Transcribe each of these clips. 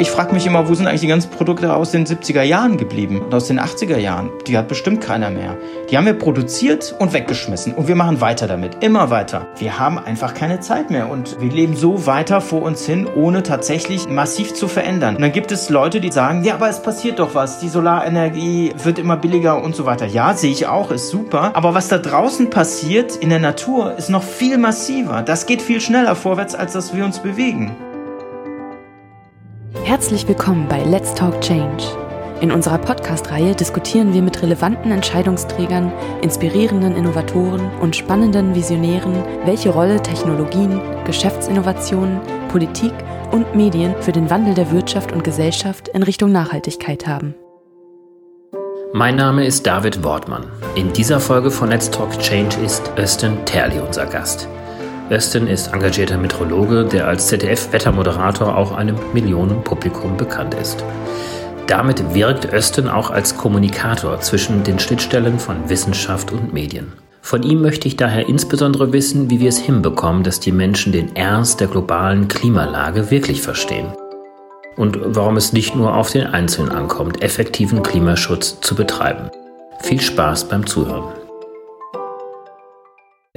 Ich frage mich immer, wo sind eigentlich die ganzen Produkte aus den 70er Jahren geblieben und aus den 80er Jahren? Die hat bestimmt keiner mehr. Die haben wir produziert und weggeschmissen und wir machen weiter damit, immer weiter. Wir haben einfach keine Zeit mehr und wir leben so weiter vor uns hin, ohne tatsächlich massiv zu verändern. Und dann gibt es Leute, die sagen, ja, aber es passiert doch was, die Solarenergie wird immer billiger und so weiter. Ja, sehe ich auch, ist super. Aber was da draußen passiert in der Natur, ist noch viel massiver. Das geht viel schneller vorwärts, als dass wir uns bewegen. Herzlich willkommen bei Let's Talk Change. In unserer Podcast-Reihe diskutieren wir mit relevanten Entscheidungsträgern, inspirierenden Innovatoren und spannenden Visionären, welche Rolle Technologien, Geschäftsinnovationen, Politik und Medien für den Wandel der Wirtschaft und Gesellschaft in Richtung Nachhaltigkeit haben. Mein Name ist David Wortmann. In dieser Folge von Let's Talk Change ist Östen Terli unser Gast. Östen ist engagierter Meteorologe, der als ZDF-Wettermoderator auch einem Millionenpublikum bekannt ist. Damit wirkt Östen auch als Kommunikator zwischen den Schnittstellen von Wissenschaft und Medien. Von ihm möchte ich daher insbesondere wissen, wie wir es hinbekommen, dass die Menschen den Ernst der globalen Klimalage wirklich verstehen und warum es nicht nur auf den Einzelnen ankommt, effektiven Klimaschutz zu betreiben. Viel Spaß beim Zuhören.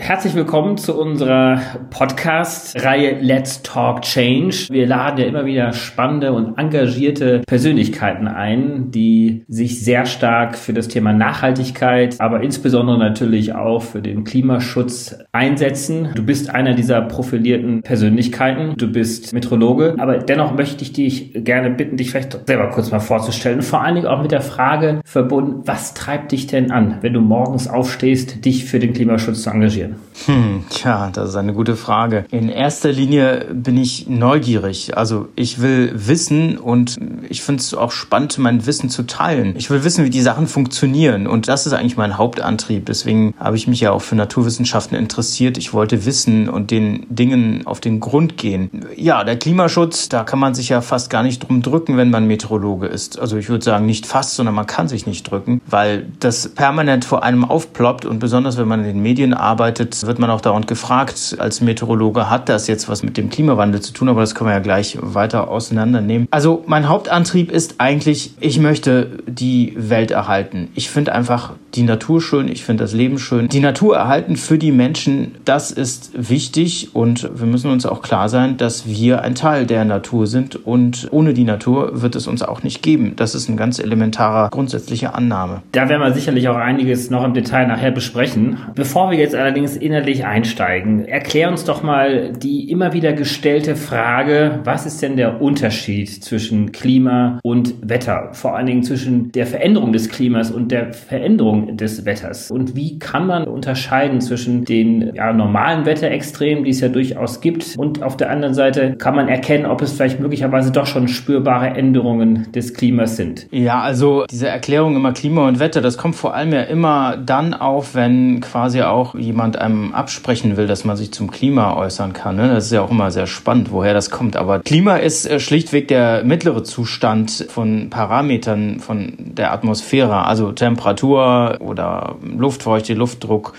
Herzlich willkommen zu unserer Podcast-Reihe Let's Talk Change. Wir laden ja immer wieder spannende und engagierte Persönlichkeiten ein, die sich sehr stark für das Thema Nachhaltigkeit, aber insbesondere natürlich auch für den Klimaschutz einsetzen. Du bist einer dieser profilierten Persönlichkeiten. Du bist Metrologe, aber dennoch möchte ich dich gerne bitten, dich vielleicht selber kurz mal vorzustellen. Vor allen Dingen auch mit der Frage verbunden, was treibt dich denn an, wenn du morgens aufstehst, dich für den Klimaschutz zu engagieren? Hm, tja, das ist eine gute Frage. In erster Linie bin ich neugierig. Also ich will wissen und ich finde es auch spannend, mein Wissen zu teilen. Ich will wissen, wie die Sachen funktionieren und das ist eigentlich mein Hauptantrieb. Deswegen habe ich mich ja auch für Naturwissenschaften interessiert. Ich wollte wissen und den Dingen auf den Grund gehen. Ja, der Klimaschutz, da kann man sich ja fast gar nicht drum drücken, wenn man Meteorologe ist. Also ich würde sagen, nicht fast, sondern man kann sich nicht drücken, weil das permanent vor einem aufploppt und besonders wenn man in den Medien arbeitet, arbeitet, wird man auch dauernd gefragt, als Meteorologe, hat das jetzt was mit dem Klimawandel zu tun? Aber das können wir ja gleich weiter auseinandernehmen. Also mein Hauptantrieb ist eigentlich, ich möchte die Welt erhalten. Ich finde einfach die Natur schön, ich finde das Leben schön. Die Natur erhalten für die Menschen, das ist wichtig und wir müssen uns auch klar sein, dass wir ein Teil der Natur sind und ohne die Natur wird es uns auch nicht geben. Das ist ein ganz elementarer grundsätzlicher Annahme. Da werden wir sicherlich auch einiges noch im Detail nachher besprechen. Bevor wir jetzt allerdings innerlich einsteigen, erklär uns doch mal die immer wieder gestellte Frage, was ist denn der Unterschied zwischen Klima und Wetter? Vor allen Dingen zwischen der Veränderung des Klimas und der Veränderung des Wetters. Und wie kann man unterscheiden zwischen den ja, normalen Wetterextremen, die es ja durchaus gibt, und auf der anderen Seite kann man erkennen, ob es vielleicht möglicherweise doch schon spürbare Änderungen des Klimas sind? Ja, also diese Erklärung immer Klima und Wetter, das kommt vor allem ja immer dann auf, wenn quasi auch jemand einem absprechen will, dass man sich zum Klima äußern kann. Ne? Das ist ja auch immer sehr spannend, woher das kommt. Aber Klima ist äh, schlichtweg der mittlere Zustand von Parametern von der Atmosphäre, also Temperatur oder Luftfeuchte, Luftdruck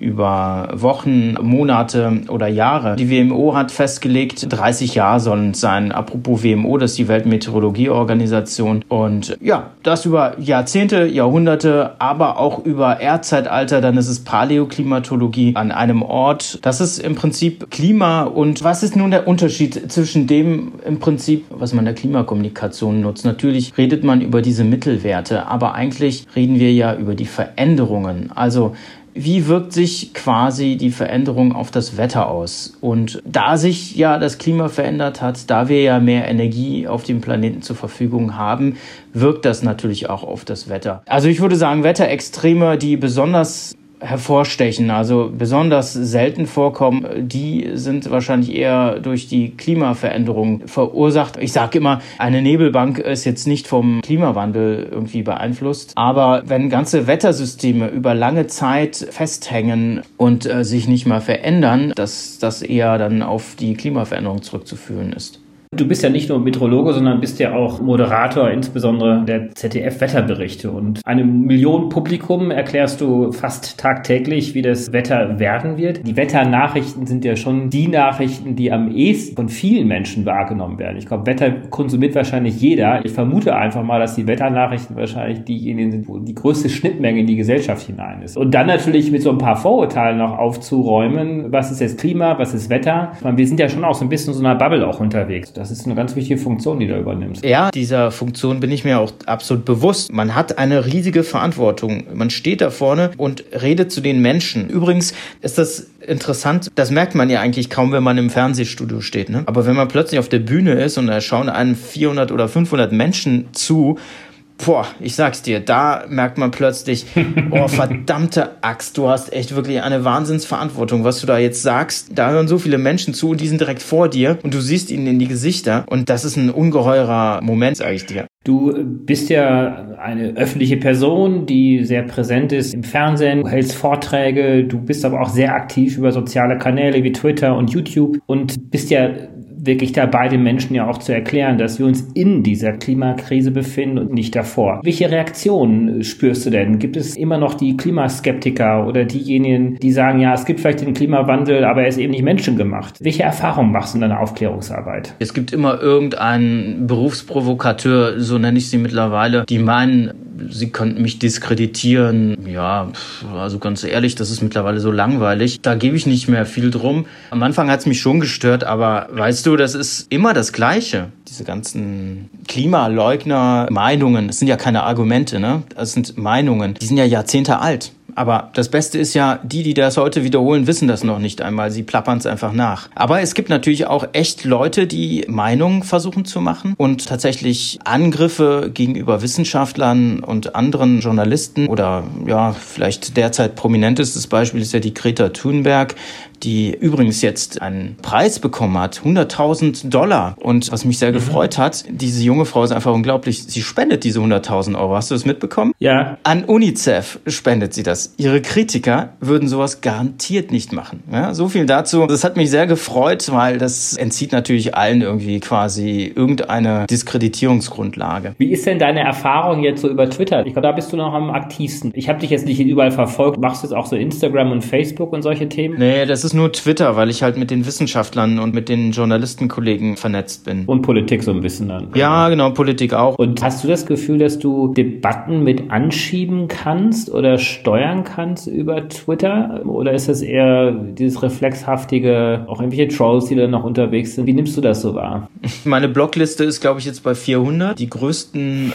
über Wochen, Monate oder Jahre. Die WMO hat festgelegt, 30 Jahre sollen es sein. Apropos WMO, das ist die Weltmeteorologieorganisation. Und ja, das über Jahrzehnte, Jahrhunderte, aber auch über Erdzeitalter. Dann ist es Paläoklimatologie an einem Ort. Das ist im Prinzip Klima. Und was ist nun der Unterschied zwischen dem im Prinzip, was man der Klimakommunikation nutzt? Natürlich redet man über diese Mittelwerte, aber eigentlich reden wir ja über die Veränderungen. Also wie wirkt sich quasi die Veränderung auf das Wetter aus? Und da sich ja das Klima verändert hat, da wir ja mehr Energie auf dem Planeten zur Verfügung haben, wirkt das natürlich auch auf das Wetter. Also ich würde sagen, Wetterextreme, die besonders hervorstechen, also besonders selten vorkommen, die sind wahrscheinlich eher durch die Klimaveränderung verursacht. Ich sage immer, eine Nebelbank ist jetzt nicht vom Klimawandel irgendwie beeinflusst, aber wenn ganze Wettersysteme über lange Zeit festhängen und äh, sich nicht mal verändern, dass das eher dann auf die Klimaveränderung zurückzuführen ist. Du bist ja nicht nur Meteorologe, sondern bist ja auch Moderator, insbesondere der ZDF-Wetterberichte. Und einem Millionenpublikum erklärst du fast tagtäglich, wie das Wetter werden wird. Die Wetternachrichten sind ja schon die Nachrichten, die am ehesten von vielen Menschen wahrgenommen werden. Ich glaube, Wetter konsumiert wahrscheinlich jeder. Ich vermute einfach mal, dass die Wetternachrichten wahrscheinlich diejenigen sind, wo die größte Schnittmenge in die Gesellschaft hinein ist. Und dann natürlich mit so ein paar Vorurteilen noch aufzuräumen. Was ist jetzt Klima? Was ist Wetter? Meine, wir sind ja schon auch so ein bisschen so einer Bubble auch unterwegs. Das ist eine ganz wichtige Funktion, die du übernimmst. Ja, dieser Funktion bin ich mir auch absolut bewusst. Man hat eine riesige Verantwortung. Man steht da vorne und redet zu den Menschen. Übrigens ist das interessant. Das merkt man ja eigentlich kaum, wenn man im Fernsehstudio steht. Ne? Aber wenn man plötzlich auf der Bühne ist und da schauen einem 400 oder 500 Menschen zu, boah, ich sag's dir, da merkt man plötzlich, oh, verdammte Axt, du hast echt wirklich eine Wahnsinnsverantwortung, was du da jetzt sagst. Da hören so viele Menschen zu und die sind direkt vor dir und du siehst ihnen in die Gesichter und das ist ein ungeheurer Moment, sag ich dir. Du bist ja eine öffentliche Person, die sehr präsent ist im Fernsehen, du hältst Vorträge, du bist aber auch sehr aktiv über soziale Kanäle wie Twitter und YouTube und bist ja wirklich dabei, den Menschen ja auch zu erklären, dass wir uns in dieser Klimakrise befinden und nicht davor. Welche Reaktionen spürst du denn? Gibt es immer noch die Klimaskeptiker oder diejenigen, die sagen, ja, es gibt vielleicht den Klimawandel, aber er ist eben nicht menschengemacht? Welche Erfahrungen machst du in deiner Aufklärungsarbeit? Es gibt immer irgendeinen Berufsprovokateur, so nenne ich sie mittlerweile, die meinen, sie könnten mich diskreditieren. Ja, also ganz ehrlich, das ist mittlerweile so langweilig. Da gebe ich nicht mehr viel drum. Am Anfang hat es mich schon gestört, aber weißt du, das ist immer das Gleiche. Diese ganzen Klimaleugner-Meinungen, das sind ja keine Argumente, ne? Das sind Meinungen. Die sind ja Jahrzehnte alt. Aber das Beste ist ja, die, die das heute wiederholen, wissen das noch nicht einmal. Sie plappern es einfach nach. Aber es gibt natürlich auch echt Leute, die Meinungen versuchen zu machen und tatsächlich Angriffe gegenüber Wissenschaftlern und anderen Journalisten oder ja, vielleicht derzeit prominentestes Beispiel ist ja die Greta Thunberg, die übrigens jetzt einen Preis bekommen hat, 100.000 Dollar. Und was mich sehr mhm. gefreut hat, diese junge Frau ist einfach unglaublich. Sie spendet diese 100.000 Euro. Hast du das mitbekommen? Ja. An UNICEF spendet sie das. Ihre Kritiker würden sowas garantiert nicht machen. Ja, so viel dazu. Das hat mich sehr gefreut, weil das entzieht natürlich allen irgendwie quasi irgendeine Diskreditierungsgrundlage. Wie ist denn deine Erfahrung jetzt so über Twitter? Ich glaube, da bist du noch am aktivsten. Ich habe dich jetzt nicht überall verfolgt. Machst du jetzt auch so Instagram und Facebook und solche Themen? Nee, das ist ist nur Twitter, weil ich halt mit den Wissenschaftlern und mit den Journalistenkollegen vernetzt bin. Und Politik so ein bisschen dann. Ja, genau, Politik auch. Und hast du das Gefühl, dass du Debatten mit anschieben kannst oder steuern kannst über Twitter? Oder ist das eher dieses reflexhaftige, auch irgendwelche Trolls, die da noch unterwegs sind? Wie nimmst du das so wahr? Meine Blogliste ist, glaube ich, jetzt bei 400. Die größten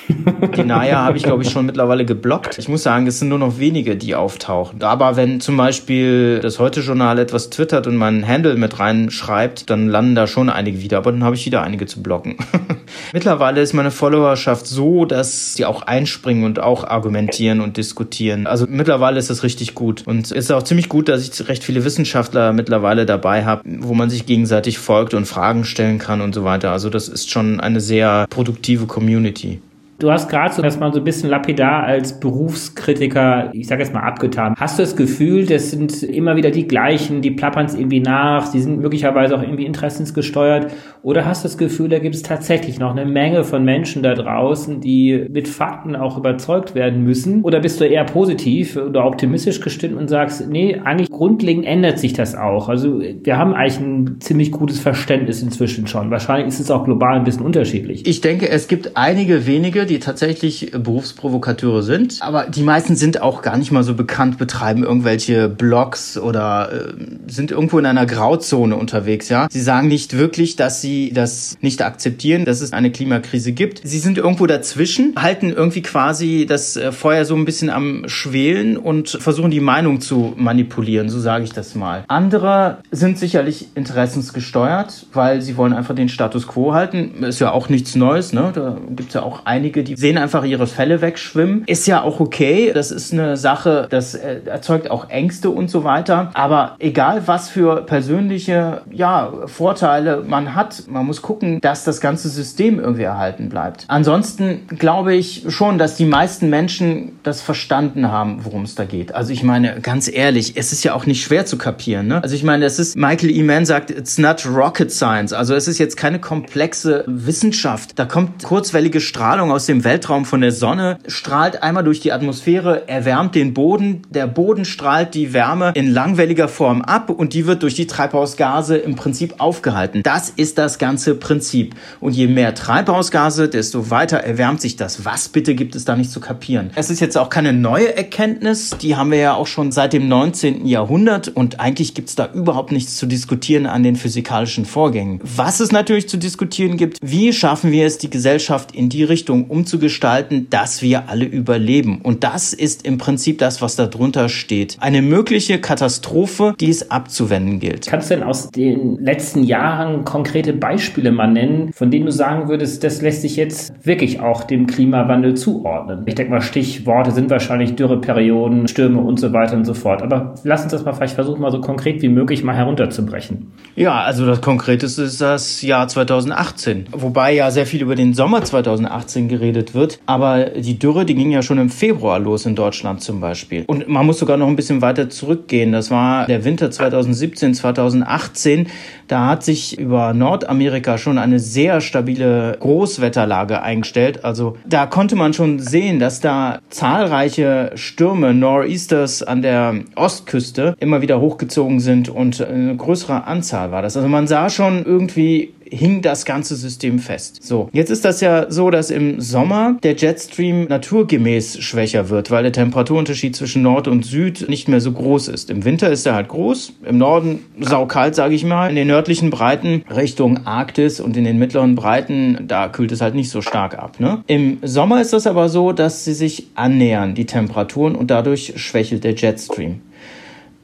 Denier habe ich, glaube ich, schon mittlerweile geblockt. Ich muss sagen, es sind nur noch wenige, die auftauchen. Aber wenn zum Beispiel das Heute-Journal etwas was twittert und meinen Handle mit reinschreibt, dann landen da schon einige wieder, aber dann habe ich wieder einige zu blocken. Mittlerweile ist meine Followerschaft so, dass sie auch einspringen und auch argumentieren und diskutieren. Also mittlerweile ist das richtig gut. Und es ist auch ziemlich gut, dass ich recht viele Wissenschaftler mittlerweile dabei habe, wo man sich gegenseitig folgt und Fragen stellen kann und so weiter. Also das ist schon eine sehr produktive Community. Du hast gerade so das mal so ein bisschen lapidar als Berufskritiker, ich sage jetzt mal abgetan. Hast du das Gefühl, das sind immer wieder die gleichen, die plappern es irgendwie nach, die sind möglicherweise auch irgendwie interessensgesteuert? Oder hast du das Gefühl, da gibt es tatsächlich noch eine Menge von Menschen da draußen, die mit Fakten auch überzeugt werden müssen? Oder bist du eher positiv oder optimistisch gestimmt und sagst, nee, eigentlich grundlegend ändert sich das auch. Also wir haben eigentlich ein ziemlich gutes Verständnis inzwischen schon. Wahrscheinlich ist es auch global ein bisschen unterschiedlich. Ich denke, es gibt einige wenige, die tatsächlich Berufsprovokateure sind. Aber die meisten sind auch gar nicht mal so bekannt, betreiben irgendwelche Blogs oder äh, sind irgendwo in einer Grauzone unterwegs, ja. Sie sagen nicht wirklich, dass sie das nicht akzeptieren, dass es eine Klimakrise gibt. Sie sind irgendwo dazwischen, halten irgendwie quasi das äh, Feuer so ein bisschen am Schwelen und versuchen die Meinung zu manipulieren, so sage ich das mal. Andere sind sicherlich interessensgesteuert, weil sie wollen einfach den Status quo halten. Ist ja auch nichts Neues, ne? Da gibt es ja auch einige einige, die sehen einfach ihre Fälle wegschwimmen. Ist ja auch okay. Das ist eine Sache, das äh, erzeugt auch Ängste und so weiter. Aber egal, was für persönliche ja, Vorteile man hat, man muss gucken, dass das ganze System irgendwie erhalten bleibt. Ansonsten glaube ich schon, dass die meisten Menschen das verstanden haben, worum es da geht. Also ich meine, ganz ehrlich, es ist ja auch nicht schwer zu kapieren. Ne? Also ich meine, es ist, Michael E. Mann sagt, it's not rocket science. Also es ist jetzt keine komplexe Wissenschaft. Da kommt kurzwellige Strahlung aus dem Weltraum von der Sonne, strahlt einmal durch die Atmosphäre, erwärmt den Boden. Der Boden strahlt die Wärme in langwelliger Form ab und die wird durch die Treibhausgase im Prinzip aufgehalten. Das ist das ganze Prinzip. Und je mehr Treibhausgase, desto weiter erwärmt sich das. Was bitte gibt es da nicht zu kapieren? Es ist jetzt auch keine neue Erkenntnis. Die haben wir ja auch schon seit dem 19. Jahrhundert und eigentlich gibt es da überhaupt nichts zu diskutieren an den physikalischen Vorgängen. Was es natürlich zu diskutieren gibt, wie schaffen wir es, die Gesellschaft in die Richtung umzugestalten, dass wir alle überleben? Und das ist im Prinzip das, was da drunter steht. Eine mögliche Katastrophe, die es abzuwenden gilt. Kannst du denn aus den letzten Jahren konkrete Beispiele mal nennen, von denen du sagen würdest, das lässt sich jetzt wirklich auch dem Klimawandel zuordnen? Ich denke mal, Stichworte sind wahrscheinlich Dürreperioden, Stürme und so weiter und so fort. Aber lass uns das mal vielleicht versuchen, mal so konkret wie möglich mal herunterzubrechen. Ja, also das Konkreteste ist das Jahr 2018. Wobei ja sehr viel über den Sommer 2018 geredet wird. Aber die Dürre, die ging ja schon im Februar los in Deutschland zum Beispiel. Und man muss sogar noch ein bisschen weiter zurückgehen. Das war der Winter 2017, 2018. Da hat sich über Nordamerika schon eine sehr stabile Großwetterlage eingestellt. Also da konnte man schon sehen, dass da zahlreiche Stürme, Nor'easters an der Ostküste immer wieder hochgezogen sind und eine größere Anzahl war das. Also man sah schon irgendwie hing das ganze System fest. So, jetzt ist das ja so, dass im Sommer der Jetstream naturgemäß schwächer wird, weil der Temperaturunterschied zwischen Nord und Süd nicht mehr so groß ist. Im Winter ist er halt groß, im Norden saukalt, sage ich mal. In den nördlichen Breiten Richtung Arktis und in den mittleren Breiten, da kühlt es halt nicht so stark ab. Ne? Im Sommer ist das aber so, dass sie sich annähern, die Temperaturen, und dadurch schwächelt der Jetstream.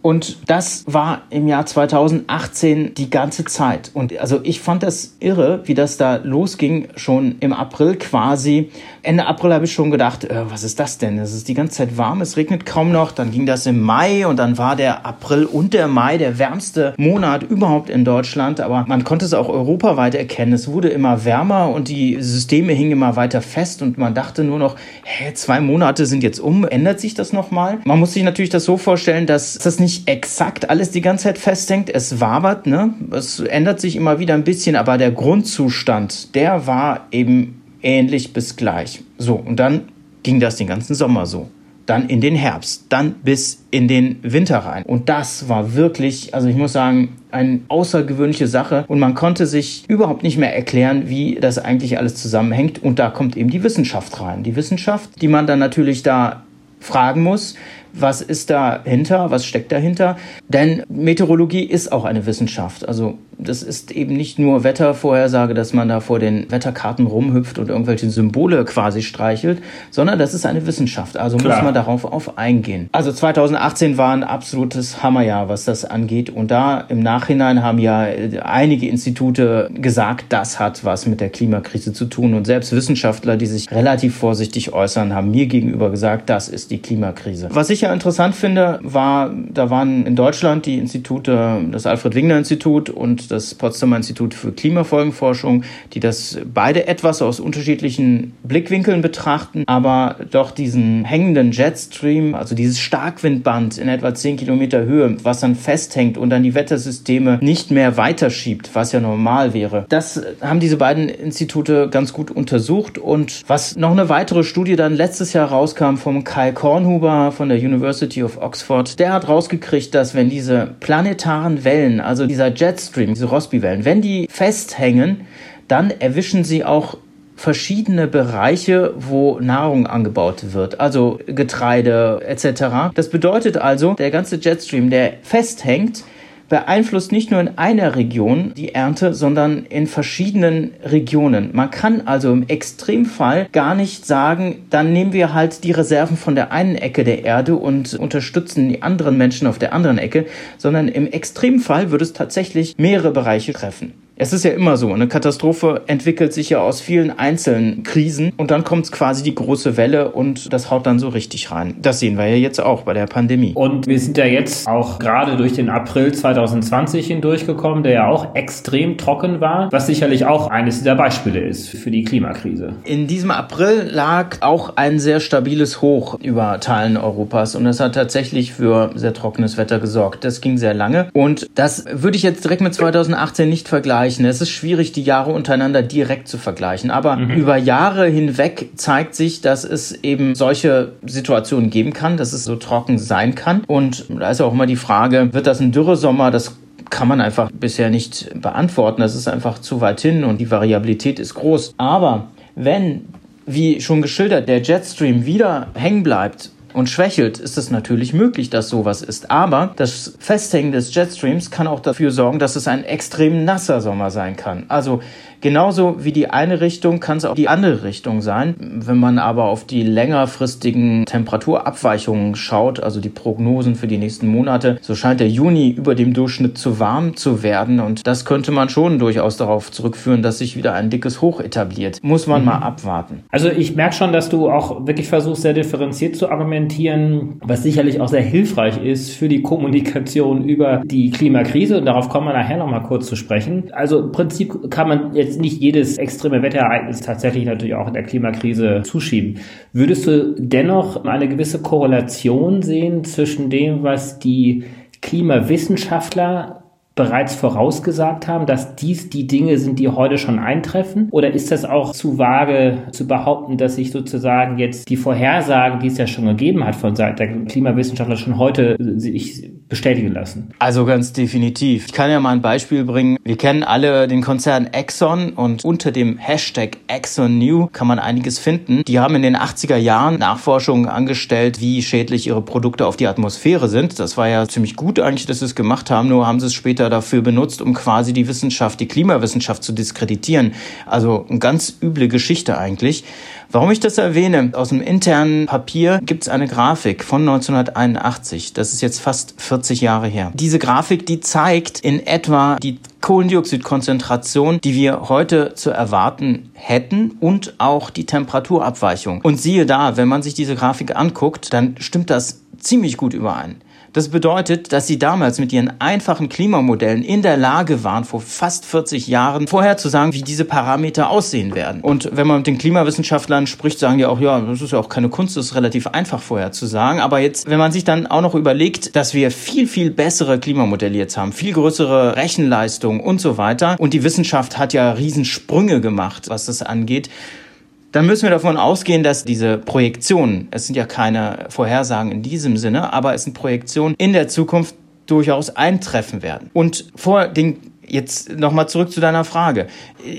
Und das war im Jahr 2018 die ganze Zeit. Und also ich fand das irre, wie das da losging, schon im April quasi. Ende April habe ich schon gedacht, äh, was ist das denn? Es ist die ganze Zeit warm, es regnet kaum noch. Dann ging das im Mai und dann war der April und der Mai der wärmste Monat überhaupt in Deutschland. Aber man konnte es auch europaweit erkennen. Es wurde immer wärmer und die Systeme hingen immer weiter fest und man dachte nur noch, hä, zwei Monate sind jetzt um, ändert sich das nochmal? Man muss sich natürlich das so vorstellen, dass das nicht nicht exakt alles die ganze Zeit festhängt. Es wabert, ne? Es ändert sich immer wieder ein bisschen, aber der Grundzustand, der war eben ähnlich bis gleich. So, und dann ging das den ganzen Sommer so. Dann in den Herbst, dann bis in den Winter rein. Und das war wirklich, also ich muss sagen, eine außergewöhnliche Sache. Und man konnte sich überhaupt nicht mehr erklären, wie das eigentlich alles zusammenhängt. Und da kommt eben die Wissenschaft rein. Die Wissenschaft, die man dann natürlich da fragen muss, was ist dahinter, was steckt dahinter. Denn Meteorologie ist auch eine Wissenschaft. Also das ist eben nicht nur Wettervorhersage, dass man da vor den Wetterkarten rumhüpft und irgendwelche Symbole quasi streichelt, sondern das ist eine Wissenschaft. Also Klar. muss man darauf auf eingehen. Also 2018 war ein absolutes Hammerjahr, was das angeht. Und da im Nachhinein haben ja einige Institute gesagt, das hat was mit der Klimakrise zu tun. Und selbst Wissenschaftler, die sich relativ vorsichtig äußern, haben mir gegenüber gesagt, das ist die Klimakrise. Was ich ja interessant finde, war, da waren in Deutschland die Institute, das Alfred-Wingner-Institut und das Potsdamer Institut für Klimafolgenforschung, die das beide etwas aus unterschiedlichen Blickwinkeln betrachten, aber doch diesen hängenden Jetstream, also dieses Starkwindband in etwa 10 Kilometer Höhe, was dann festhängt und dann die Wettersysteme nicht mehr weiterschiebt, was ja normal wäre. Das haben diese beiden Institute ganz gut untersucht und was noch eine weitere Studie dann letztes Jahr rauskam vom Kai Kornhuber von der University of Oxford, der hat rausgekriegt, dass wenn diese planetaren Wellen, also dieser Jetstream, diese Rossby-Wellen, wenn die festhängen, dann erwischen sie auch verschiedene Bereiche, wo Nahrung angebaut wird, also Getreide etc. Das bedeutet also, der ganze Jetstream, der festhängt, beeinflusst nicht nur in einer Region die Ernte, sondern in verschiedenen Regionen. Man kann also im Extremfall gar nicht sagen, dann nehmen wir halt die Reserven von der einen Ecke der Erde und unterstützen die anderen Menschen auf der anderen Ecke, sondern im Extremfall würde es tatsächlich mehrere Bereiche treffen. Es ist ja immer so, eine Katastrophe entwickelt sich ja aus vielen einzelnen Krisen und dann kommt quasi die große Welle und das haut dann so richtig rein. Das sehen wir ja jetzt auch bei der Pandemie. Und wir sind ja jetzt auch gerade durch den April 2020 hindurchgekommen, der ja auch extrem trocken war, was sicherlich auch eines dieser Beispiele ist für die Klimakrise. In diesem April lag auch ein sehr stabiles Hoch über Teilen Europas und das hat tatsächlich für sehr trockenes Wetter gesorgt. Das ging sehr lange und das würde ich jetzt direkt mit 2018 nicht vergleichen. Es ist schwierig, die Jahre untereinander direkt zu vergleichen, aber mhm. über Jahre hinweg zeigt sich, dass es eben solche Situationen geben kann, dass es so trocken sein kann und da ist auch immer die Frage, wird das ein Dürresommer? Das kann man einfach bisher nicht beantworten. Das ist einfach zu weit hin und die Variabilität ist groß. Aber wenn, wie schon geschildert, der Jetstream wieder hängen bleibt und schwächelt, ist es natürlich möglich, dass sowas ist. Aber das Festhängen des Jetstreams kann auch dafür sorgen, dass es ein extrem nasser Sommer sein kann. Also Genauso wie die eine Richtung kann es auch die andere Richtung sein. Wenn man aber auf die längerfristigen Temperaturabweichungen schaut, also die Prognosen für die nächsten Monate, so scheint der Juni über dem Durchschnitt zu warm zu werden. Und das könnte man schon durchaus darauf zurückführen, dass sich wieder ein dickes Hoch etabliert. Muss man mhm. mal abwarten. Also ich merke schon, dass du auch wirklich versuchst, sehr differenziert zu argumentieren, was sicherlich auch sehr hilfreich ist für die Kommunikation über die Klimakrise. Und darauf kommen wir nachher nochmal kurz zu sprechen. Also im Prinzip kann man jetzt jetzt nicht jedes extreme Wetterereignis tatsächlich natürlich auch in der Klimakrise zuschieben. Würdest du dennoch eine gewisse Korrelation sehen zwischen dem, was die Klimawissenschaftler bereits vorausgesagt haben, dass dies die Dinge sind, die heute schon eintreffen? Oder ist das auch zu vage zu behaupten, dass sich sozusagen jetzt die Vorhersagen, die es ja schon gegeben hat von Seiten der Klimawissenschaftler, schon heute sich bestätigen lassen? Also ganz definitiv. Ich kann ja mal ein Beispiel bringen. Wir kennen alle den Konzern Exxon und unter dem Hashtag ExxonNew kann man einiges finden. Die haben in den 80er Jahren Nachforschungen angestellt, wie schädlich ihre Produkte auf die Atmosphäre sind. Das war ja ziemlich gut eigentlich, dass sie es gemacht haben, nur haben sie es später dafür benutzt, um quasi die Wissenschaft, die Klimawissenschaft zu diskreditieren. Also eine ganz üble Geschichte eigentlich. Warum ich das erwähne, aus dem internen Papier gibt es eine Grafik von 1981. Das ist jetzt fast 40 Jahre her. Diese Grafik, die zeigt in etwa die Kohlendioxidkonzentration, die wir heute zu erwarten hätten und auch die Temperaturabweichung. Und siehe da, wenn man sich diese Grafik anguckt, dann stimmt das ziemlich gut überein. Das bedeutet, dass sie damals mit ihren einfachen Klimamodellen in der Lage waren, vor fast 40 Jahren vorherzusagen, wie diese Parameter aussehen werden. Und wenn man mit den Klimawissenschaftlern spricht, sagen die auch, ja, das ist ja auch keine Kunst, das ist relativ einfach vorherzusagen. Aber jetzt, wenn man sich dann auch noch überlegt, dass wir viel, viel bessere Klimamodelle jetzt haben, viel größere Rechenleistung und so weiter. Und die Wissenschaft hat ja Riesensprünge gemacht, was das angeht dann müssen wir davon ausgehen, dass diese Projektionen, es sind ja keine Vorhersagen in diesem Sinne, aber es sind Projektionen in der Zukunft durchaus eintreffen werden. Und vor den jetzt nochmal zurück zu deiner Frage.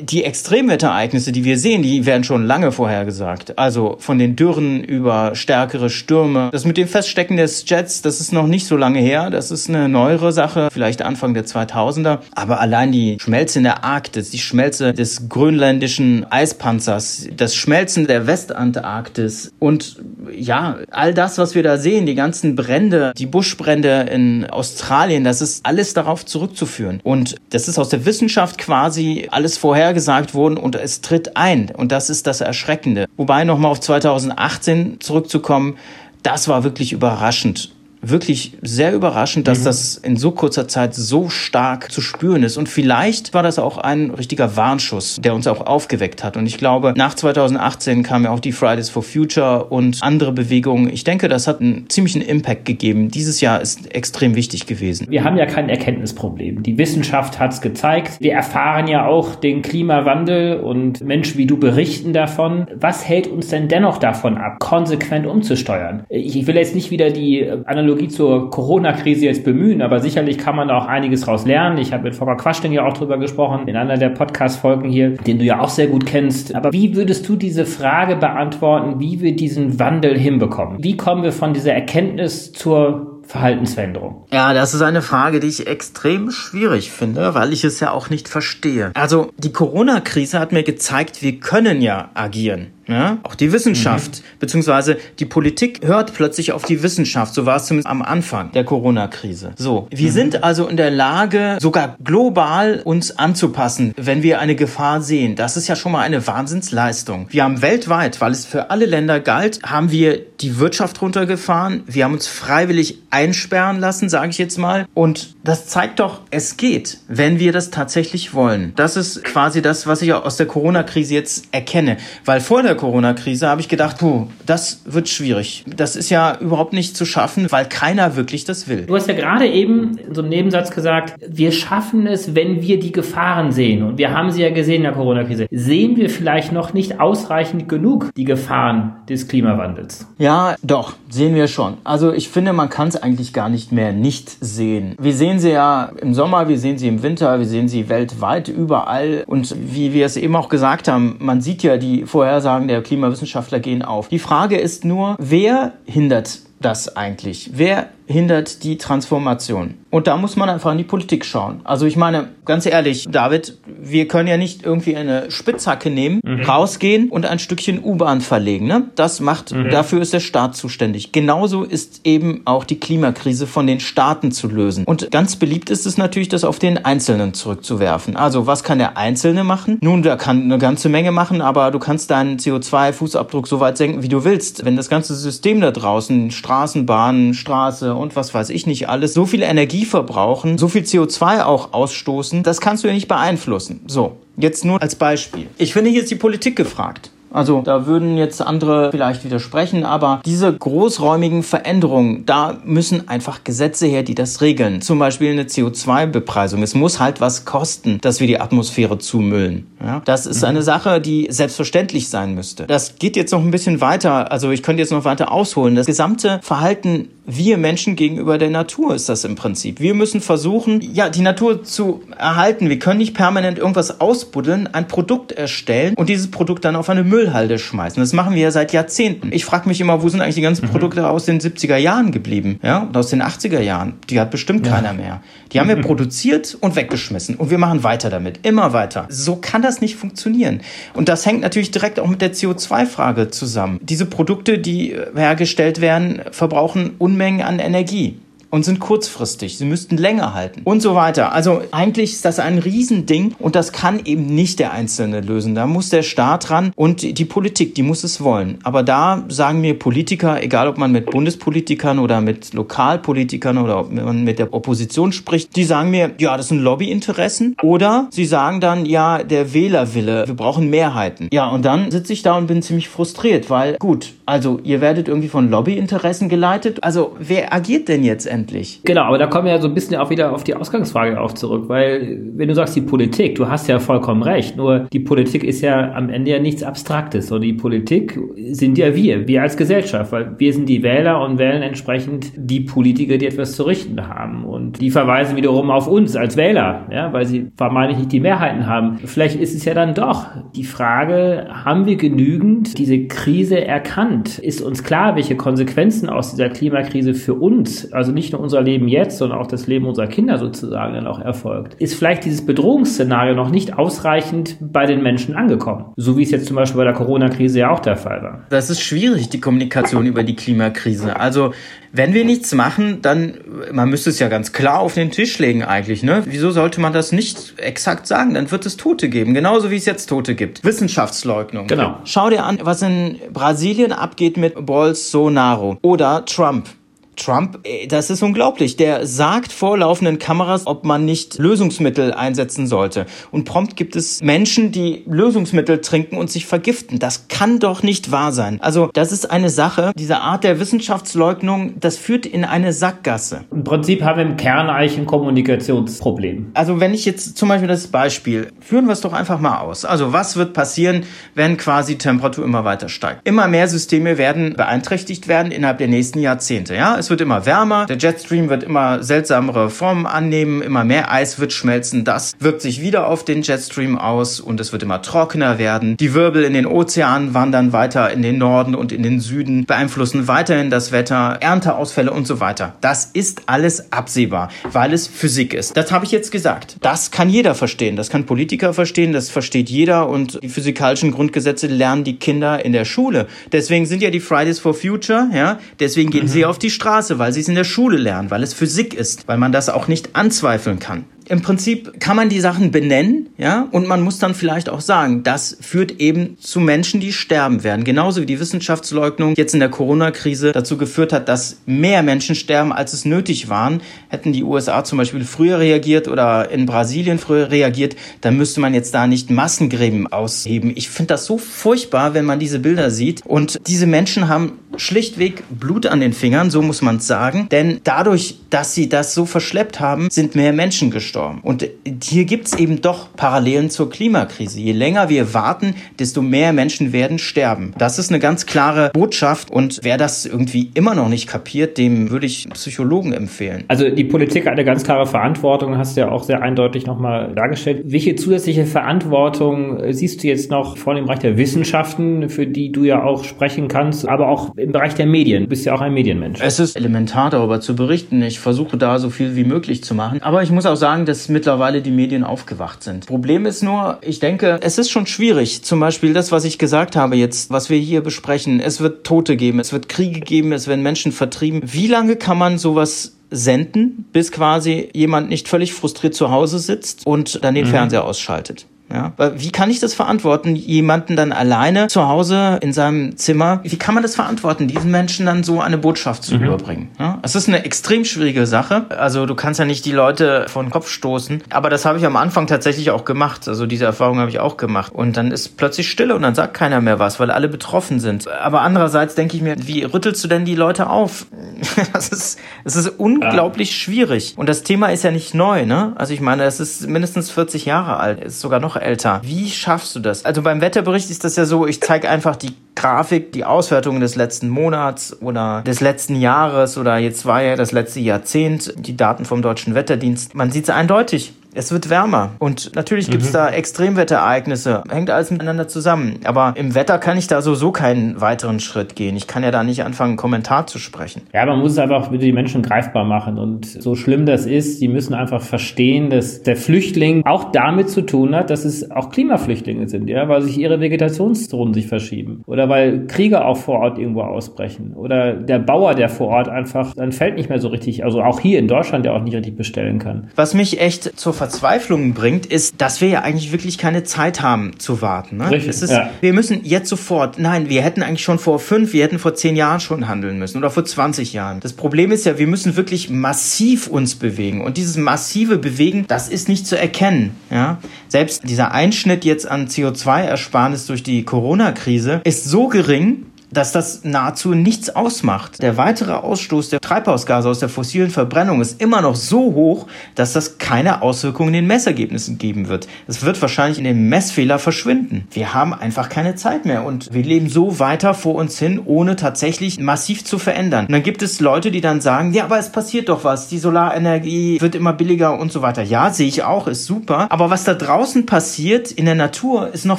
Die Extremwetterereignisse, die wir sehen, die werden schon lange vorhergesagt. Also von den Dürren über stärkere Stürme. Das mit dem Feststecken des Jets, das ist noch nicht so lange her. Das ist eine neuere Sache, vielleicht Anfang der 2000er. Aber allein die Schmelze in der Arktis, die Schmelze des grönländischen Eispanzers, das Schmelzen der Westantarktis und ja, all das, was wir da sehen, die ganzen Brände, die Buschbrände in Australien, das ist alles darauf zurückzuführen. Und das ist aus der Wissenschaft quasi alles vorhergesagt worden und es tritt ein. Und das ist das Erschreckende. Wobei nochmal auf 2018 zurückzukommen, das war wirklich überraschend wirklich sehr überraschend, dass mhm. das in so kurzer Zeit so stark zu spüren ist. Und vielleicht war das auch ein richtiger Warnschuss, der uns auch aufgeweckt hat. Und ich glaube, nach 2018 kamen ja auch die Fridays for Future und andere Bewegungen. Ich denke, das hat einen ziemlichen Impact gegeben. Dieses Jahr ist extrem wichtig gewesen. Wir haben ja kein Erkenntnisproblem. Die Wissenschaft hat es gezeigt. Wir erfahren ja auch den Klimawandel und Menschen wie du berichten davon. Was hält uns denn dennoch davon ab, konsequent umzusteuern? Ich will jetzt nicht wieder die Analogie Analogie zur Corona-Krise jetzt bemühen, aber sicherlich kann man da auch einiges daraus lernen. Ich habe mit Volker Quaschning ja auch drüber gesprochen, in einer der Podcast-Folgen hier, den du ja auch sehr gut kennst. Aber wie würdest du diese Frage beantworten, wie wir diesen Wandel hinbekommen? Wie kommen wir von dieser Erkenntnis zur Verhaltensveränderung? Ja, das ist eine Frage, die ich extrem schwierig finde, weil ich es ja auch nicht verstehe. Also die Corona-Krise hat mir gezeigt, wir können ja agieren. Ja? Auch die Wissenschaft, mhm. beziehungsweise die Politik hört plötzlich auf die Wissenschaft. So war es zumindest am Anfang der Corona-Krise. So, wir mhm. sind also in der Lage, sogar global uns anzupassen, wenn wir eine Gefahr sehen. Das ist ja schon mal eine Wahnsinnsleistung. Wir haben weltweit, weil es für alle Länder galt, haben wir die Wirtschaft runtergefahren. Wir haben uns freiwillig einsperren lassen, sage ich jetzt mal. Und das zeigt doch, es geht, wenn wir das tatsächlich wollen. Das ist quasi das, was ich aus der Corona-Krise jetzt erkenne. Weil vor der Corona-Krise habe ich gedacht, puh, das wird schwierig. Das ist ja überhaupt nicht zu schaffen, weil keiner wirklich das will. Du hast ja gerade eben in so einem Nebensatz gesagt, wir schaffen es, wenn wir die Gefahren sehen. Und wir haben sie ja gesehen in der Corona-Krise. Sehen wir vielleicht noch nicht ausreichend genug die Gefahren des Klimawandels? Ja, doch, sehen wir schon. Also ich finde, man kann es eigentlich gar nicht mehr nicht sehen. Wir sehen sie ja im Sommer, wir sehen sie im Winter, wir sehen sie weltweit überall. Und wie wir es eben auch gesagt haben, man sieht ja, die Vorhersagen der Klimawissenschaftler gehen auf. Die Frage ist nur, wer hindert das eigentlich? Wer hindert die Transformation? Und da muss man einfach in die Politik schauen. Also ich meine, ganz ehrlich, David, wir können ja nicht irgendwie eine Spitzhacke nehmen, mhm. rausgehen und ein Stückchen U-Bahn verlegen. Ne? Das macht, mhm. dafür ist der Staat zuständig. Genauso ist eben auch die Klimakrise von den Staaten zu lösen. Und ganz beliebt ist es natürlich, das auf den Einzelnen zurückzuwerfen. Also was kann der Einzelne machen? Nun, der kann eine ganze Menge machen, aber du kannst deinen CO2-Fußabdruck so weit senken, wie du willst. Wenn das ganze System da draußen, Straßenbahnen, Straße und was weiß ich nicht alles, so viel Energie verbrauchen, so viel CO2 auch ausstoßen, das kannst du ja nicht beeinflussen. So, jetzt nur als Beispiel. Ich finde, hier ist die Politik gefragt. Also da würden jetzt andere vielleicht widersprechen, aber diese großräumigen Veränderungen, da müssen einfach Gesetze her, die das regeln. Zum Beispiel eine CO2-Bepreisung. Es muss halt was kosten, dass wir die Atmosphäre zumüllen. Ja? Das ist eine mhm. Sache, die selbstverständlich sein müsste. Das geht jetzt noch ein bisschen weiter. Also ich könnte jetzt noch weiter ausholen. Das gesamte Verhalten wir Menschen gegenüber der Natur ist das im Prinzip. Wir müssen versuchen, ja, die Natur zu erhalten. Wir können nicht permanent irgendwas ausbuddeln, ein Produkt erstellen und dieses Produkt dann auf eine Müllhalde schmeißen. Das machen wir ja seit Jahrzehnten. Ich frage mich immer, wo sind eigentlich die ganzen mhm. Produkte aus den 70er Jahren geblieben? Ja, und aus den 80er Jahren. Die hat bestimmt ja. keiner mehr. Die haben wir mhm. produziert und weggeschmissen und wir machen weiter damit. Immer weiter. So kann das nicht funktionieren. Und das hängt natürlich direkt auch mit der CO2-Frage zusammen. Diese Produkte, die hergestellt werden, verbrauchen Unmengen an Energie und sind kurzfristig. Sie müssten länger halten und so weiter. Also eigentlich ist das ein Riesending und das kann eben nicht der Einzelne lösen. Da muss der Staat ran und die Politik, die muss es wollen. Aber da sagen mir Politiker, egal ob man mit Bundespolitikern oder mit Lokalpolitikern oder ob man mit der Opposition spricht, die sagen mir, ja, das sind Lobbyinteressen oder sie sagen dann, ja, der Wählerwille, wir brauchen Mehrheiten. Ja, und dann sitze ich da und bin ziemlich frustriert, weil gut, also ihr werdet irgendwie von Lobbyinteressen geleitet. Also wer agiert denn jetzt endlich? Letztendlich. Genau, aber da kommen wir ja so ein bisschen auch wieder auf die Ausgangsfrage auch zurück, weil wenn du sagst die Politik, du hast ja vollkommen recht, nur die Politik ist ja am Ende ja nichts Abstraktes, sondern die Politik sind ja wir, wir als Gesellschaft, weil wir sind die Wähler und wählen entsprechend die Politiker, die etwas zu richten haben und die verweisen wiederum auf uns als Wähler, ja, weil sie vermeintlich nicht die Mehrheiten haben. Vielleicht ist es ja dann doch die Frage, haben wir genügend diese Krise erkannt? Ist uns klar, welche Konsequenzen aus dieser Klimakrise für uns, also nicht nur unser Leben jetzt, sondern auch das Leben unserer Kinder sozusagen dann auch erfolgt, ist vielleicht dieses Bedrohungsszenario noch nicht ausreichend bei den Menschen angekommen. So wie es jetzt zum Beispiel bei der Corona-Krise ja auch der Fall war. Das ist schwierig, die Kommunikation über die Klimakrise. Also wenn wir nichts machen, dann, man müsste es ja ganz klar auf den Tisch legen eigentlich, ne? Wieso sollte man das nicht exakt sagen? Dann wird es Tote geben, genauso wie es jetzt Tote gibt. Wissenschaftsleugnung. Genau. Schau dir an, was in Brasilien abgeht mit Bolsonaro oder Trump. Trump, äh, das ist unglaublich. Der sagt vor laufenden Kameras, ob man nicht Lösungsmittel einsetzen sollte. Und prompt gibt es Menschen, die Lösungsmittel trinken und sich vergiften. Das kann doch nicht wahr sein. Also das ist eine Sache, diese Art der Wissenschaftsleugnung, das führt in eine Sackgasse. Im Prinzip haben wir im Kern eigentlich ein Kommunikationsproblem. Also wenn ich jetzt zum Beispiel das Beispiel, führen wir es doch einfach mal aus. Also was wird passieren, wenn quasi Temperatur immer weiter steigt? Immer mehr Systeme werden beeinträchtigt werden innerhalb der nächsten Jahrzehnte. Ja, es wird immer wärmer, der Jetstream wird immer seltsamere Formen annehmen, immer mehr Eis wird schmelzen, das wirkt sich wieder auf den Jetstream aus und es wird immer trockener werden. Die Wirbel in den Ozeanen wandern weiter in den Norden und in den Süden, beeinflussen weiterhin das Wetter, Ernteausfälle und so weiter. Das ist alles absehbar, weil es Physik ist. Das habe ich jetzt gesagt. Das kann jeder verstehen, das kann Politiker verstehen, das versteht jeder und die physikalischen Grundgesetze lernen die Kinder in der Schule. Deswegen sind ja die Fridays for Future, ja, deswegen gehen mhm. sie auf die Straße, weil sie es in der Schule lernen, weil es Physik ist, weil man das auch nicht anzweifeln kann im Prinzip kann man die Sachen benennen, ja, und man muss dann vielleicht auch sagen, das führt eben zu Menschen, die sterben werden. Genauso wie die Wissenschaftsleugnung jetzt in der Corona-Krise dazu geführt hat, dass mehr Menschen sterben, als es nötig waren. Hätten die USA zum Beispiel früher reagiert oder in Brasilien früher reagiert, dann müsste man jetzt da nicht Massengräben ausheben. Ich finde das so furchtbar, wenn man diese Bilder sieht. Und diese Menschen haben schlichtweg Blut an den Fingern, so muss man es sagen. Denn dadurch, dass sie das so verschleppt haben, sind mehr Menschen gestorben. Und hier gibt es eben doch Parallelen zur Klimakrise. Je länger wir warten, desto mehr Menschen werden sterben. Das ist eine ganz klare Botschaft. Und wer das irgendwie immer noch nicht kapiert, dem würde ich Psychologen empfehlen. Also die Politik hat eine ganz klare Verantwortung, hast du ja auch sehr eindeutig nochmal dargestellt. Welche zusätzliche Verantwortung siehst du jetzt noch vor dem Bereich der Wissenschaften, für die du ja auch sprechen kannst, aber auch im Bereich der Medien. Du bist ja auch ein Medienmensch. Es ist elementar, darüber zu berichten. Ich versuche da so viel wie möglich zu machen. Aber ich muss auch sagen, dass mittlerweile die Medien aufgewacht sind. Problem ist nur, ich denke, es ist schon schwierig. Zum Beispiel das, was ich gesagt habe jetzt, was wir hier besprechen. Es wird Tote geben, es wird Kriege geben, es werden Menschen vertrieben. Wie lange kann man sowas senden, bis quasi jemand nicht völlig frustriert zu Hause sitzt und dann den mhm. Fernseher ausschaltet? Ja, wie kann ich das verantworten, jemanden dann alleine zu Hause in seinem Zimmer, wie kann man das verantworten, diesen Menschen dann so eine Botschaft zu mhm. überbringen? Ja, es ist eine extrem schwierige Sache. Also du kannst ja nicht die Leute vor den Kopf stoßen. Aber das habe ich am Anfang tatsächlich auch gemacht. Also diese Erfahrung habe ich auch gemacht. Und dann ist plötzlich Stille und dann sagt keiner mehr was, weil alle betroffen sind. Aber andererseits denke ich mir, wie rüttelst du denn die Leute auf? das ist, es ist unglaublich ja. schwierig. Und das Thema ist ja nicht neu, ne? Also ich meine, es ist mindestens 40 Jahre alt, ist sogar noch älter. Wie schaffst du das? Also beim Wetterbericht ist das ja so, ich zeige einfach die Grafik, die Auswertungen des letzten Monats oder des letzten Jahres oder jetzt war ja das letzte Jahrzehnt, die Daten vom Deutschen Wetterdienst. Man sieht es eindeutig. Es wird wärmer und natürlich gibt es mhm. da Extremwetterereignisse, hängt alles miteinander zusammen. Aber im Wetter kann ich da sowieso keinen weiteren Schritt gehen. Ich kann ja da nicht anfangen, einen Kommentar zu sprechen. Ja, man muss es einfach wieder die Menschen greifbar machen. Und so schlimm das ist, die müssen einfach verstehen, dass der Flüchtling auch damit zu tun hat, dass es auch Klimaflüchtlinge sind, ja, weil sich ihre Vegetationszonen sich verschieben. Oder weil Kriege auch vor Ort irgendwo ausbrechen. Oder der Bauer, der vor Ort einfach sein Feld nicht mehr so richtig, also auch hier in Deutschland, der auch nicht richtig bestellen kann. Was mich echt zur Verzweiflung bringt, ist, dass wir ja eigentlich wirklich keine Zeit haben zu warten. Ne? Richtig, ist, ja. Wir müssen jetzt sofort, nein, wir hätten eigentlich schon vor fünf, wir hätten vor zehn Jahren schon handeln müssen oder vor 20 Jahren. Das Problem ist ja, wir müssen wirklich massiv uns bewegen und dieses massive Bewegen, das ist nicht zu erkennen. Ja? Selbst dieser Einschnitt jetzt an CO2-Ersparnis durch die Corona-Krise ist so gering, dass das nahezu nichts ausmacht. Der weitere Ausstoß der Treibhausgase aus der fossilen Verbrennung ist immer noch so hoch, dass das keine Auswirkungen in den Messergebnissen geben wird. Es wird wahrscheinlich in dem Messfehler verschwinden. Wir haben einfach keine Zeit mehr und wir leben so weiter vor uns hin, ohne tatsächlich massiv zu verändern. Und dann gibt es Leute, die dann sagen, ja, aber es passiert doch was. Die Solarenergie wird immer billiger und so weiter. Ja, sehe ich auch, ist super. Aber was da draußen passiert in der Natur, ist noch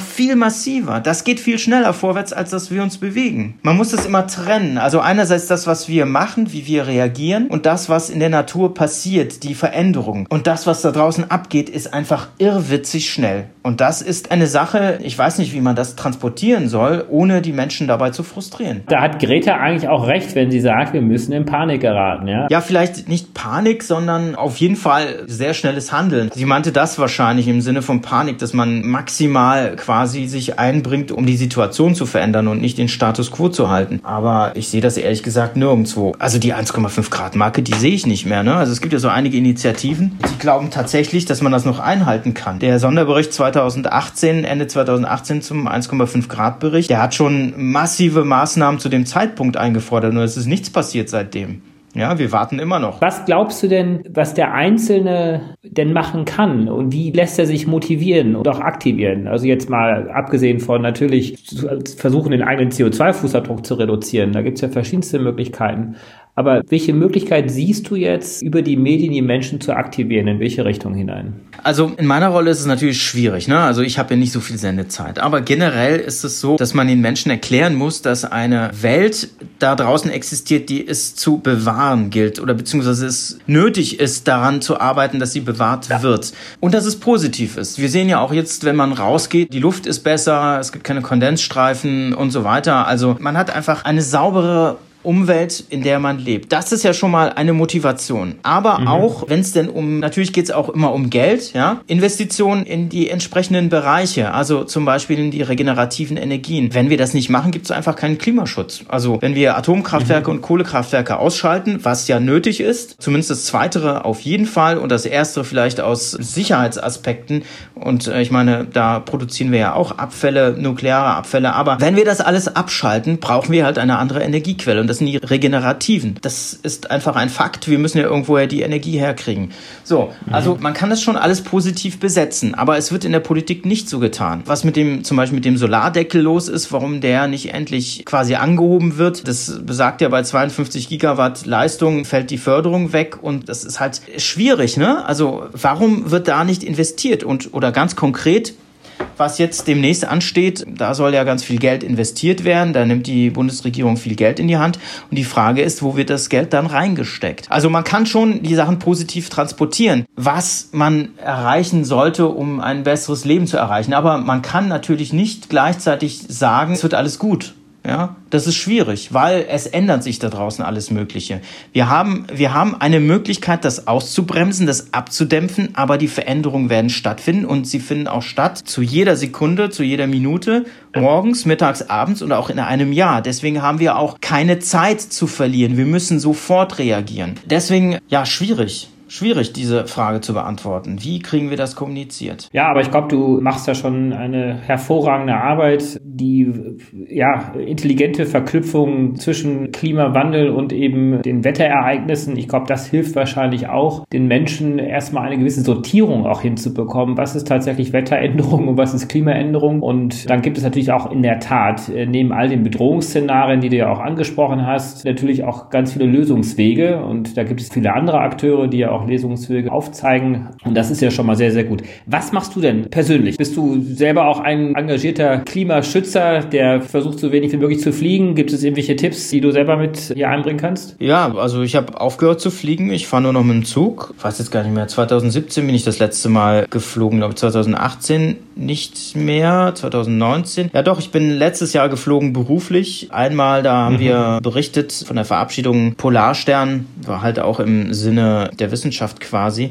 viel massiver. Das geht viel schneller vorwärts, als dass wir uns bewegen. Man muss das immer trennen. Also einerseits das, was wir machen, wie wir reagieren und das, was in der Natur passiert, die Veränderung. Und das, was da draußen abgeht, ist einfach irrwitzig schnell. Und das ist eine Sache, ich weiß nicht, wie man das transportieren soll, ohne die Menschen dabei zu frustrieren. Da hat Greta eigentlich auch recht, wenn sie sagt, wir müssen in Panik geraten, ja? Ja, vielleicht nicht Panik, sondern auf jeden Fall sehr schnelles Handeln. Sie meinte das wahrscheinlich im Sinne von Panik, dass man maximal quasi sich einbringt, um die Situation zu verändern und nicht den Status quo zu halten. Aber ich sehe das ehrlich gesagt nirgendwo. Also die 1,5 Grad Marke, die sehe ich nicht mehr. Ne? Also es gibt ja so einige Initiativen, die glauben tatsächlich, dass man das noch einhalten kann. Der Sonderbericht 2018, Ende 2018 zum 1,5 Grad Bericht, der hat schon massive Maßnahmen zu dem Zeitpunkt eingefordert und es ist nichts passiert seitdem. Ja, wir warten immer noch. Was glaubst du denn, was der Einzelne denn machen kann? Und wie lässt er sich motivieren und auch aktivieren? Also jetzt mal abgesehen von natürlich versuchen, den eigenen CO2-Fußabdruck zu reduzieren. Da gibt es ja verschiedenste Möglichkeiten. Aber welche Möglichkeit siehst du jetzt, über die Medien die Menschen zu aktivieren? In welche Richtung hinein? Also in meiner Rolle ist es natürlich schwierig. Ne? Also ich habe ja nicht so viel Sendezeit. Aber generell ist es so, dass man den Menschen erklären muss, dass eine Welt da draußen existiert, die es zu bewahren gilt oder beziehungsweise es nötig ist, daran zu arbeiten, dass sie bewahrt ja. wird. Und dass es positiv ist. Wir sehen ja auch jetzt, wenn man rausgeht, die Luft ist besser, es gibt keine Kondensstreifen und so weiter. Also man hat einfach eine saubere Umwelt, in der man lebt. Das ist ja schon mal eine Motivation. Aber mhm. auch, wenn es denn um, natürlich geht es auch immer um Geld, ja, Investitionen in die entsprechenden Bereiche, also zum Beispiel in die regenerativen Energien. Wenn wir das nicht machen, gibt es einfach keinen Klimaschutz. Also wenn wir Atomkraftwerke mhm. und Kohlekraftwerke ausschalten, was ja nötig ist, zumindest das Zweitere auf jeden Fall und das Erstere vielleicht aus Sicherheitsaspekten. Und äh, ich meine, da produzieren wir ja auch Abfälle, nukleare Abfälle. Aber wenn wir das alles abschalten, brauchen wir halt eine andere Energiequelle. Und das sind die regenerativen. Das ist einfach ein Fakt. Wir müssen ja irgendwoher die Energie herkriegen. So, also man kann das schon alles positiv besetzen, aber es wird in der Politik nicht so getan. Was mit dem, zum Beispiel mit dem Solardeckel los ist, warum der nicht endlich quasi angehoben wird, das besagt ja bei 52 Gigawatt Leistung fällt die Förderung weg und das ist halt schwierig, ne? Also warum wird da nicht investiert und oder ganz konkret was jetzt demnächst ansteht, da soll ja ganz viel Geld investiert werden. Da nimmt die Bundesregierung viel Geld in die Hand. Und die Frage ist, wo wird das Geld dann reingesteckt? Also man kann schon die Sachen positiv transportieren, was man erreichen sollte, um ein besseres Leben zu erreichen. Aber man kann natürlich nicht gleichzeitig sagen, es wird alles gut. Ja, das ist schwierig, weil es ändert sich da draußen alles Mögliche. Wir haben, wir haben eine Möglichkeit, das auszubremsen, das abzudämpfen, aber die Veränderungen werden stattfinden und sie finden auch statt zu jeder Sekunde, zu jeder Minute, morgens, mittags, abends und auch in einem Jahr. Deswegen haben wir auch keine Zeit zu verlieren. Wir müssen sofort reagieren. Deswegen, ja, schwierig schwierig, diese Frage zu beantworten. Wie kriegen wir das kommuniziert? Ja, aber ich glaube, du machst da schon eine hervorragende Arbeit, die ja intelligente Verknüpfung zwischen Klimawandel und eben den Wetterereignissen. Ich glaube, das hilft wahrscheinlich auch, den Menschen erstmal eine gewisse Sortierung auch hinzubekommen. Was ist tatsächlich Wetteränderung und was ist Klimaänderung? Und dann gibt es natürlich auch in der Tat äh, neben all den Bedrohungsszenarien, die du ja auch angesprochen hast, natürlich auch ganz viele Lösungswege. Und da gibt es viele andere Akteure, die ja auch Lesungswege aufzeigen. Und das ist ja schon mal sehr, sehr gut. Was machst du denn persönlich? Bist du selber auch ein engagierter Klimaschützer, der versucht, so wenig wie möglich zu fliegen? Gibt es irgendwelche Tipps, die du selber mit hier einbringen kannst? Ja, also ich habe aufgehört zu fliegen. Ich fahre nur noch mit dem Zug. Ich weiß jetzt gar nicht mehr. 2017 bin ich das letzte Mal geflogen, glaube ich 2018 nicht mehr, 2019. Ja doch, ich bin letztes Jahr geflogen beruflich. Einmal, da haben mhm. wir berichtet von der Verabschiedung Polarstern, war halt auch im Sinne der Wissenschaft quasi.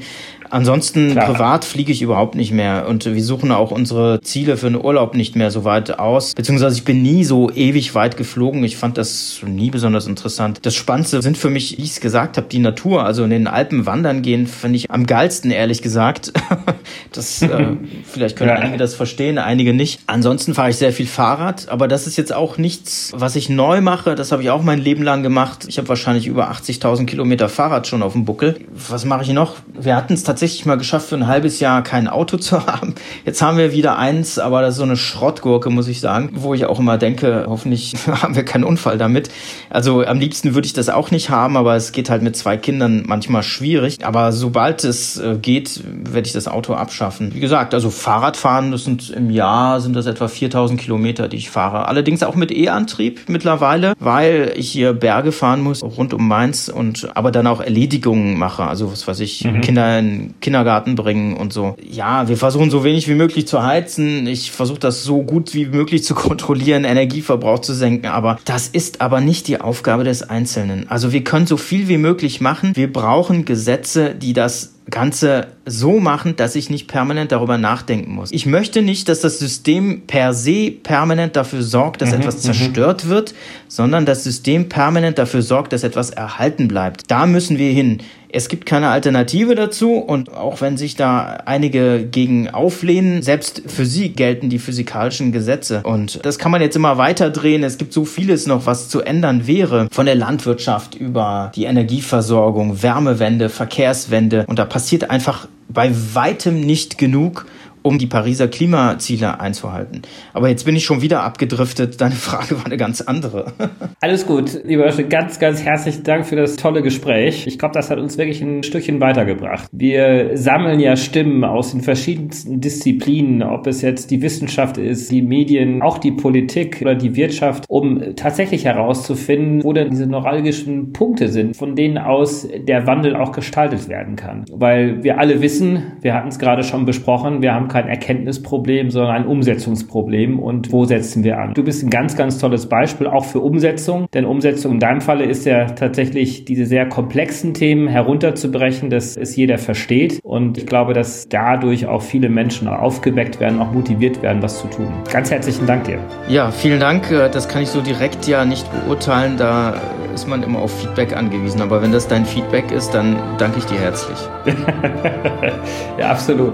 Ansonsten Klar. privat fliege ich überhaupt nicht mehr und wir suchen auch unsere Ziele für einen Urlaub nicht mehr so weit aus. Beziehungsweise ich bin nie so ewig weit geflogen. Ich fand das nie besonders interessant. Das Spannendste sind für mich, wie ich es gesagt habe, die Natur. Also in den Alpen wandern gehen, finde ich am geilsten, ehrlich gesagt. das, äh, vielleicht können ja. Einige das verstehen, einige nicht. Ansonsten fahre ich sehr viel Fahrrad, aber das ist jetzt auch nichts, was ich neu mache. Das habe ich auch mein Leben lang gemacht. Ich habe wahrscheinlich über 80.000 Kilometer Fahrrad schon auf dem Buckel. Was mache ich noch? Wir hatten es tatsächlich mal geschafft, für ein halbes Jahr kein Auto zu haben. Jetzt haben wir wieder eins, aber das ist so eine Schrottgurke, muss ich sagen, wo ich auch immer denke, hoffentlich haben wir keinen Unfall damit. Also am liebsten würde ich das auch nicht haben, aber es geht halt mit zwei Kindern manchmal schwierig. Aber sobald es äh, geht, werde ich das Auto abschaffen. Wie gesagt, also Fahrradfahren, das sind im Jahr sind das etwa 4000 Kilometer, die ich fahre. Allerdings auch mit E-Antrieb mittlerweile, weil ich hier Berge fahren muss, rund um Mainz und aber dann auch Erledigungen mache. Also was weiß ich, mhm. Kinder in Kindergarten bringen und so. Ja, wir versuchen so wenig wie möglich zu heizen. Ich versuche das so gut wie möglich zu kontrollieren, Energieverbrauch zu senken. Aber das ist aber nicht die Aufgabe des Einzelnen. Also wir können so viel wie möglich machen. Wir brauchen Gesetze, die das Ganze so machen, dass ich nicht permanent darüber nachdenken muss. Ich möchte nicht, dass das System per se permanent dafür sorgt, dass mhm, etwas mhm. zerstört wird, sondern das System permanent dafür sorgt, dass etwas erhalten bleibt. Da müssen wir hin. Es gibt keine Alternative dazu und auch wenn sich da einige gegen auflehnen, selbst für sie gelten die physikalischen Gesetze. Und das kann man jetzt immer weiter drehen. Es gibt so vieles noch, was zu ändern wäre. Von der Landwirtschaft über die Energieversorgung, Wärmewende, Verkehrswende. Und da passiert einfach bei weitem nicht genug um die Pariser Klimaziele einzuhalten. Aber jetzt bin ich schon wieder abgedriftet. Deine Frage war eine ganz andere. Alles gut, lieber Öschel, ganz, ganz herzlichen Dank für das tolle Gespräch. Ich glaube, das hat uns wirklich ein Stückchen weitergebracht. Wir sammeln ja Stimmen aus den verschiedensten Disziplinen, ob es jetzt die Wissenschaft ist, die Medien, auch die Politik oder die Wirtschaft, um tatsächlich herauszufinden, wo denn diese neuralgischen Punkte sind, von denen aus der Wandel auch gestaltet werden kann. Weil wir alle wissen, wir hatten es gerade schon besprochen, wir haben kein Erkenntnisproblem, sondern ein Umsetzungsproblem. Und wo setzen wir an? Du bist ein ganz, ganz tolles Beispiel auch für Umsetzung, denn Umsetzung in deinem Falle ist ja tatsächlich diese sehr komplexen Themen herunterzubrechen, dass es jeder versteht. Und ich glaube, dass dadurch auch viele Menschen aufgeweckt werden, auch motiviert werden, was zu tun. Ganz herzlichen Dank dir. Ja, vielen Dank. Das kann ich so direkt ja nicht beurteilen. Da ist man immer auf Feedback angewiesen. Aber wenn das dein Feedback ist, dann danke ich dir herzlich. ja, absolut.